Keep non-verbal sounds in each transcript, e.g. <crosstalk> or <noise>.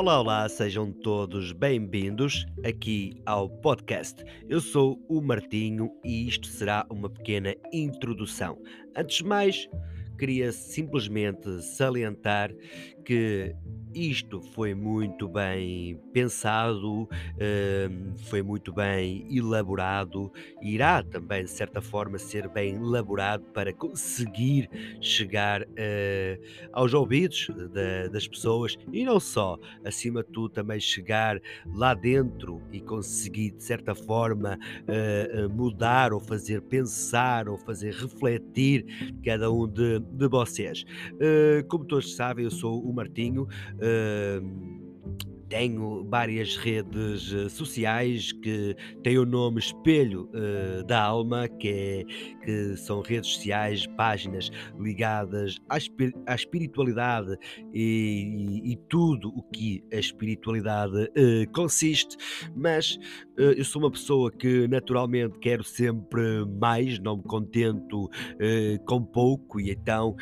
Olá, olá, sejam todos bem-vindos aqui ao podcast. Eu sou o Martinho e isto será uma pequena introdução. Antes de mais, queria simplesmente salientar que isto foi muito bem pensado, hum, foi muito bem elaborado, irá também, de certa forma, ser bem elaborado para conseguir chegar eh, aos ouvidos da- das pessoas e não só, acima de tudo, também chegar lá dentro e conseguir, de certa forma, eh, eh, mudar ou fazer pensar ou fazer refletir cada um de, de vocês. Como todos sabem, eu sou o Martinho. eh, tenho várias redes eh, sociais que têm o nome Espelho eh, da Alma, que, é, que são redes sociais, páginas ligadas à, espi- à espiritualidade e, e- e tudo o que a espiritualidade eh, consiste, mas eh, eu sou uma pessoa que naturalmente quero sempre mais, não me contento com pouco e então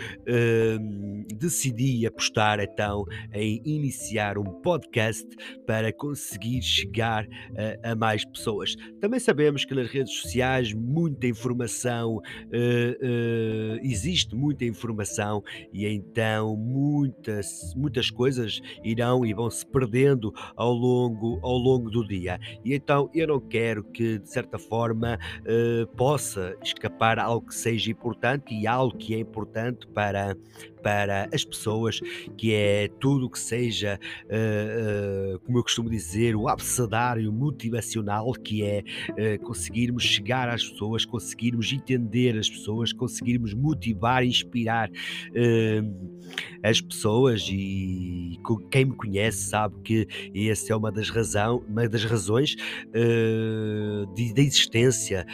decidi apostar então em iniciar um podcast para conseguir chegar a, a mais pessoas. Também sabemos que nas redes sociais muita informação eh, eh, existe muita informação e então muitas muitas coisas irão e vão se perdendo ao longo ao longo do dia e então eu não quero que de certa forma eh, possa escapar algo que seja importante e algo que é importante para para as pessoas, que é tudo o que seja, eh, eh, como eu costumo dizer, o abecedário motivacional, que é eh, conseguirmos chegar às pessoas, conseguirmos entender as pessoas, conseguirmos motivar, inspirar as pessoas. E quem me conhece sabe que essa é uma das, razão, uma das razões da existência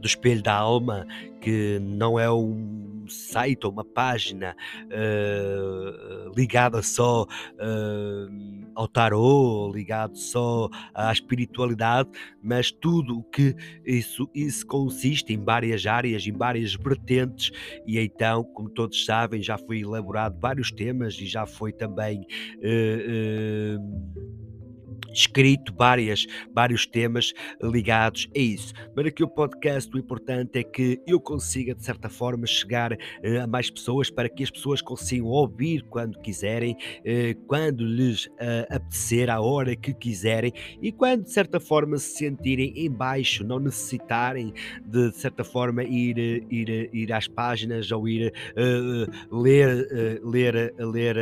do espelho da alma, que não é um site ou uma página eh, ligada só eh, ao tarô, ligado só à espiritualidade, mas tudo o que isso, isso consiste em várias áreas, em várias vertentes, e então, como todos sabem, já foi elaborado vários temas e já foi também. eh, escrito várias, vários temas ligados a isso. Mas aqui o podcast, o importante é que eu consiga, de certa forma, chegar eh, a mais pessoas para que as pessoas consigam ouvir quando quiserem, eh, quando lhes eh, apetecer, à hora que quiserem e quando, de certa forma, se sentirem em baixo, não necessitarem de, de certa forma, ir, ir, ir às páginas ou ir ler, ler, ler,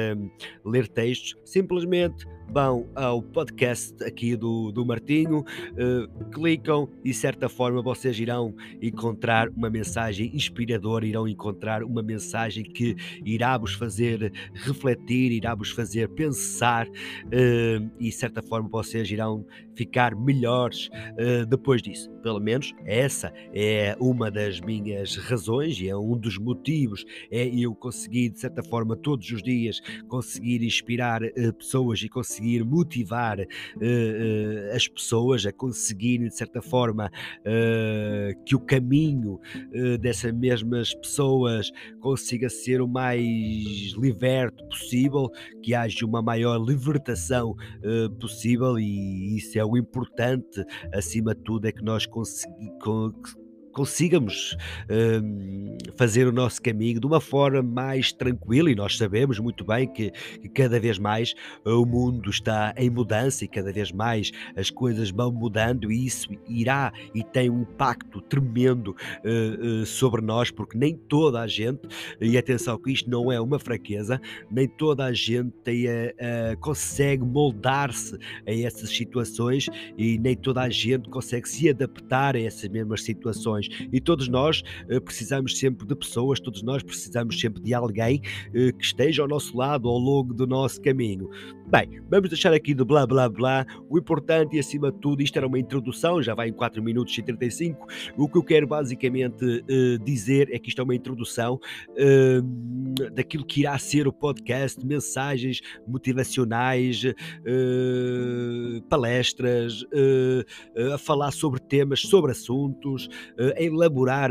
ler textos, simplesmente vão ao podcast aqui do, do Martinho, eh, clicam e de certa forma vocês irão encontrar uma mensagem inspiradora, irão encontrar uma mensagem que irá vos fazer refletir, irá vos fazer pensar eh, e de certa forma vocês irão ficar melhores eh, depois disso. Pelo menos essa é uma das minhas razões e é um dos motivos é eu conseguir de certa forma todos os dias conseguir inspirar eh, pessoas e conseguir motivar eh, as pessoas a conseguirem, de certa forma, que o caminho dessas mesmas pessoas consiga ser o mais liberto possível, que haja uma maior libertação possível, e isso é o importante, acima de tudo, é que nós consegui- con- consigamos hum, fazer o nosso caminho de uma forma mais tranquila e nós sabemos muito bem que, que cada vez mais eh, o mundo está em mudança e cada vez mais as coisas vão mudando e isso irá e tem um impacto tremendo eh, eh, sobre nós porque nem toda a gente e atenção que isto não é uma fraqueza nem toda a gente tem consegue moldar-se a essas situações e nem toda a gente consegue se adaptar a essas mesmas situações e todos nós eh, precisamos sempre de pessoas, todos nós precisamos sempre de alguém eh, que esteja ao nosso lado ao longo do nosso caminho. Bem, vamos deixar aqui de blá blá blá. O importante e acima de tudo, isto era uma introdução, já vai em 4 minutos e 35. O que eu quero basicamente eh, dizer é que isto é uma introdução eh, daquilo que irá ser o podcast, mensagens motivacionais, eh, palestras, a falar sobre temas, sobre assuntos, a elaborar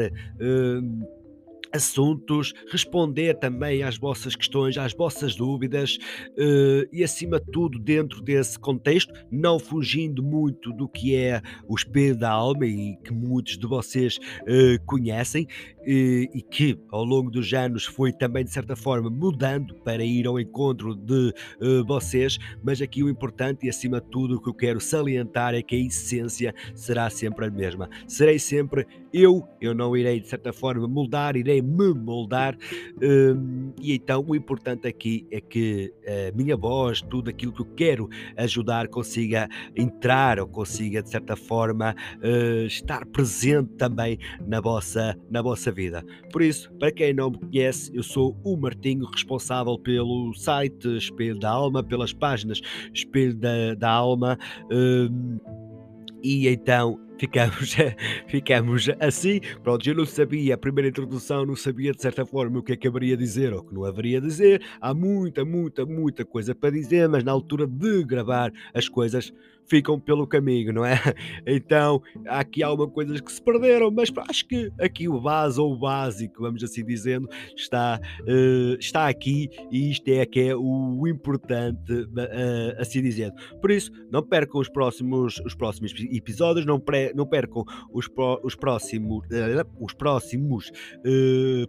assuntos, responder também às vossas questões, às vossas dúvidas uh, e, acima de tudo, dentro desse contexto, não fugindo muito do que é o espelho da alma e que muitos de vocês uh, conhecem e, e que ao longo dos anos foi também, de certa forma, mudando para ir ao encontro de uh, vocês, mas aqui o importante e, acima de tudo, o que eu quero salientar é que a essência será sempre a mesma. Serei sempre eu, eu não irei, de certa forma, moldar, irei me moldar, um, e então o importante aqui é que a minha voz, tudo aquilo que eu quero ajudar, consiga entrar ou consiga, de certa forma, uh, estar presente também na vossa, na vossa vossa vida. Por isso, para quem não me conhece, eu sou o Martinho, responsável pelo site Espelho da Alma, pelas páginas Espelho da, da Alma. Hum, e então ficamos, <laughs> ficamos assim. Pronto, eu não sabia, a primeira introdução, não sabia de certa forma o que é que haveria a dizer ou o que não haveria a dizer. Há muita, muita, muita coisa para dizer, mas na altura de gravar as coisas ficam pelo caminho, não é? <laughs> Então, aqui há algumas coisas que se perderam, mas acho que aqui o base ou o básico, vamos assim dizendo, está, uh, está aqui e isto é que é o importante, uh, assim dizendo. Por isso, não percam os próximos, os próximos episódios, não, pré, não percam os, pro, os próximos, uh, os próximos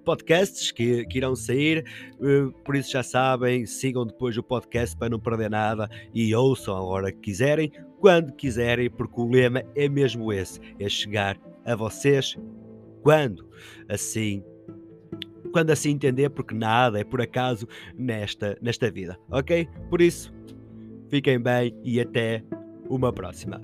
podcasts que, que, irão sair. por isso, já sabem, sigam depois o podcast para não perder nada e ouçam a hora que quiserem quando quiserem, porque o lema é mesmo esse: é chegar a vocês quando assim quando assim entender, porque nada é por acaso nesta, nesta vida, ok? Por isso, fiquem bem e até uma próxima.